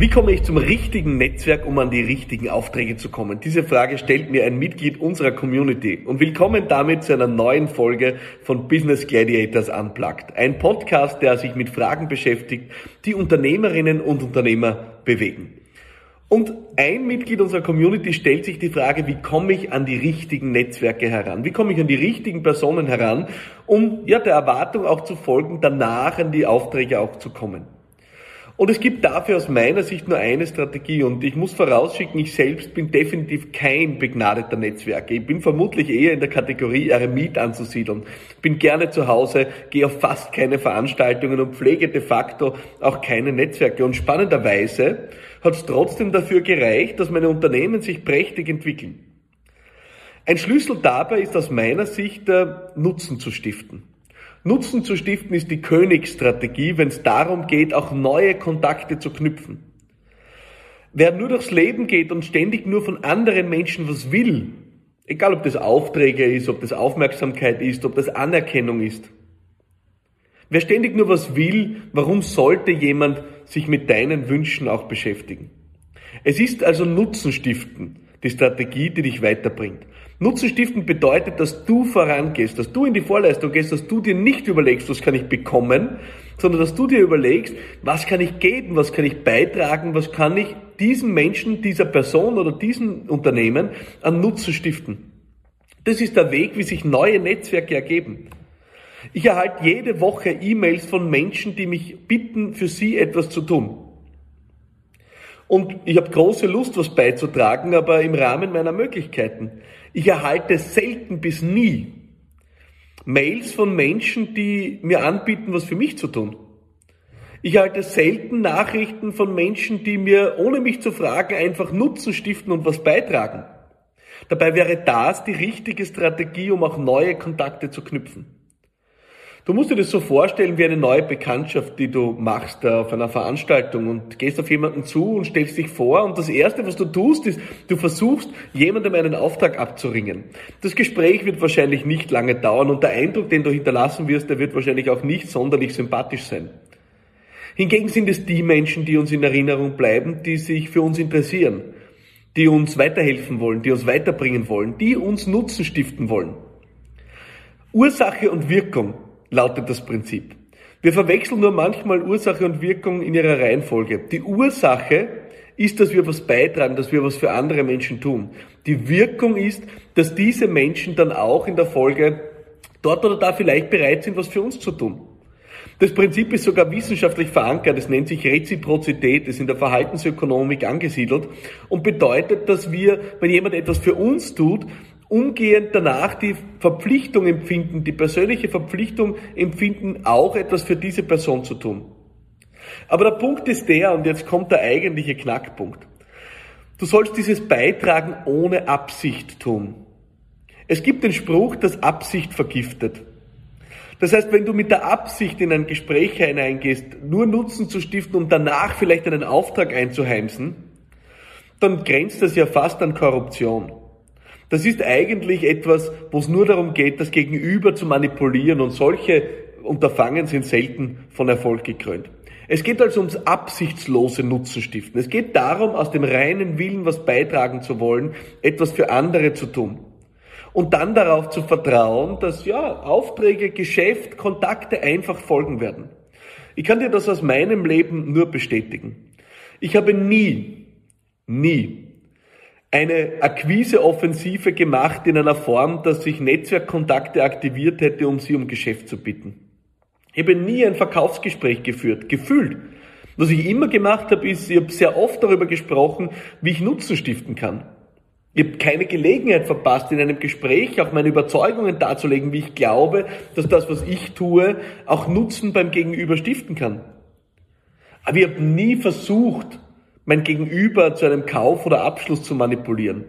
Wie komme ich zum richtigen Netzwerk, um an die richtigen Aufträge zu kommen? Diese Frage stellt mir ein Mitglied unserer Community. Und willkommen damit zu einer neuen Folge von Business Gladiators Unplugged. Ein Podcast, der sich mit Fragen beschäftigt, die Unternehmerinnen und Unternehmer bewegen. Und ein Mitglied unserer Community stellt sich die Frage, wie komme ich an die richtigen Netzwerke heran? Wie komme ich an die richtigen Personen heran, um ja der Erwartung auch zu folgen, danach an die Aufträge auch zu kommen? Und es gibt dafür aus meiner Sicht nur eine Strategie und ich muss vorausschicken, ich selbst bin definitiv kein begnadeter Netzwerker. Ich bin vermutlich eher in der Kategorie Eremit anzusiedeln. Bin gerne zu Hause, gehe auf fast keine Veranstaltungen und pflege de facto auch keine Netzwerke. Und spannenderweise hat es trotzdem dafür gereicht, dass meine Unternehmen sich prächtig entwickeln. Ein Schlüssel dabei ist aus meiner Sicht der Nutzen zu stiften. Nutzen zu stiften ist die Königsstrategie, wenn es darum geht, auch neue Kontakte zu knüpfen. Wer nur durchs Leben geht und ständig nur von anderen Menschen was will, egal ob das Aufträge ist, ob das Aufmerksamkeit ist, ob das Anerkennung ist, wer ständig nur was will, warum sollte jemand sich mit deinen Wünschen auch beschäftigen? Es ist also Nutzen stiften, die Strategie, die dich weiterbringt. Nutzen stiften bedeutet, dass du vorangehst, dass du in die Vorleistung gehst, dass du dir nicht überlegst, was kann ich bekommen, sondern dass du dir überlegst, was kann ich geben, was kann ich beitragen, was kann ich diesem Menschen, dieser Person oder diesem Unternehmen an Nutzen stiften. Das ist der Weg, wie sich neue Netzwerke ergeben. Ich erhalte jede Woche E-Mails von Menschen, die mich bitten, für sie etwas zu tun. Und ich habe große Lust, was beizutragen, aber im Rahmen meiner Möglichkeiten. Ich erhalte selten bis nie Mails von Menschen, die mir anbieten, was für mich zu tun. Ich erhalte selten Nachrichten von Menschen, die mir, ohne mich zu fragen, einfach Nutzen stiften und was beitragen. Dabei wäre das die richtige Strategie, um auch neue Kontakte zu knüpfen. Du musst dir das so vorstellen wie eine neue Bekanntschaft, die du machst äh, auf einer Veranstaltung und gehst auf jemanden zu und stellst dich vor und das erste, was du tust, ist, du versuchst, jemandem einen Auftrag abzuringen. Das Gespräch wird wahrscheinlich nicht lange dauern und der Eindruck, den du hinterlassen wirst, der wird wahrscheinlich auch nicht sonderlich sympathisch sein. Hingegen sind es die Menschen, die uns in Erinnerung bleiben, die sich für uns interessieren, die uns weiterhelfen wollen, die uns weiterbringen wollen, die uns Nutzen stiften wollen. Ursache und Wirkung lautet das Prinzip. Wir verwechseln nur manchmal Ursache und Wirkung in ihrer Reihenfolge. Die Ursache ist, dass wir was beitragen, dass wir was für andere Menschen tun. Die Wirkung ist, dass diese Menschen dann auch in der Folge dort oder da vielleicht bereit sind, was für uns zu tun. Das Prinzip ist sogar wissenschaftlich verankert. Es nennt sich Reziprozität, ist in der Verhaltensökonomik angesiedelt und bedeutet, dass wir, wenn jemand etwas für uns tut, umgehend danach die Verpflichtung empfinden, die persönliche Verpflichtung empfinden, auch etwas für diese Person zu tun. Aber der Punkt ist der, und jetzt kommt der eigentliche Knackpunkt. Du sollst dieses Beitragen ohne Absicht tun. Es gibt den Spruch, dass Absicht vergiftet. Das heißt, wenn du mit der Absicht in ein Gespräch hineingehst, nur Nutzen zu stiften, um danach vielleicht einen Auftrag einzuheimsen, dann grenzt das ja fast an Korruption. Das ist eigentlich etwas, wo es nur darum geht, das Gegenüber zu manipulieren und solche Unterfangen sind selten von Erfolg gekrönt. Es geht also ums absichtslose Nutzenstiften. Es geht darum, aus dem reinen Willen was beitragen zu wollen, etwas für andere zu tun. Und dann darauf zu vertrauen, dass ja, Aufträge, Geschäft, Kontakte einfach folgen werden. Ich kann dir das aus meinem Leben nur bestätigen. Ich habe nie, nie eine Akquiseoffensive gemacht in einer Form, dass ich Netzwerkkontakte aktiviert hätte, um sie um Geschäft zu bitten. Ich habe nie ein Verkaufsgespräch geführt, gefühlt. Was ich immer gemacht habe, ist, ich habe sehr oft darüber gesprochen, wie ich Nutzen stiften kann. Ich habe keine Gelegenheit verpasst, in einem Gespräch auch meine Überzeugungen darzulegen, wie ich glaube, dass das, was ich tue, auch Nutzen beim Gegenüber stiften kann. Aber ich habe nie versucht, mein Gegenüber zu einem Kauf oder Abschluss zu manipulieren.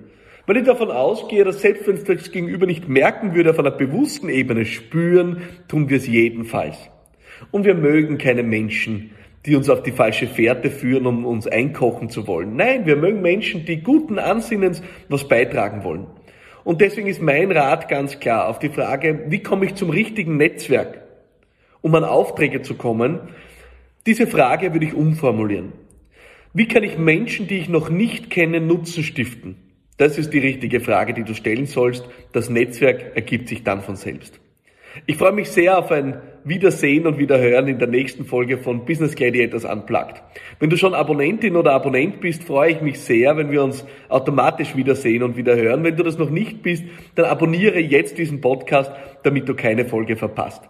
Weil ich davon ausgehe, dass selbst wenn es das Gegenüber nicht merken würde, auf einer bewussten Ebene spüren, tun wir es jedenfalls. Und wir mögen keine Menschen, die uns auf die falsche Fährte führen, um uns einkochen zu wollen. Nein, wir mögen Menschen, die guten Ansinnens was beitragen wollen. Und deswegen ist mein Rat ganz klar auf die Frage, wie komme ich zum richtigen Netzwerk, um an Aufträge zu kommen? Diese Frage würde ich umformulieren. Wie kann ich Menschen, die ich noch nicht kenne, Nutzen stiften? Das ist die richtige Frage, die du stellen sollst. Das Netzwerk ergibt sich dann von selbst. Ich freue mich sehr auf ein Wiedersehen und Wiederhören in der nächsten Folge von Business Gladiators Unplugged. Wenn du schon Abonnentin oder Abonnent bist, freue ich mich sehr, wenn wir uns automatisch wiedersehen und wiederhören. Wenn du das noch nicht bist, dann abonniere jetzt diesen Podcast, damit du keine Folge verpasst.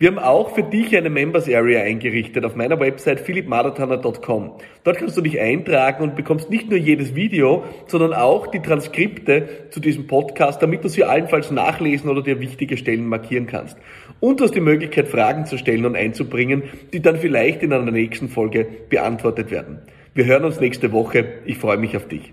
Wir haben auch für dich eine Members Area eingerichtet auf meiner Website philippmadatana.com. Dort kannst du dich eintragen und bekommst nicht nur jedes Video, sondern auch die Transkripte zu diesem Podcast, damit du sie allenfalls nachlesen oder dir wichtige Stellen markieren kannst. Und du hast die Möglichkeit, Fragen zu stellen und einzubringen, die dann vielleicht in einer nächsten Folge beantwortet werden. Wir hören uns nächste Woche. Ich freue mich auf dich.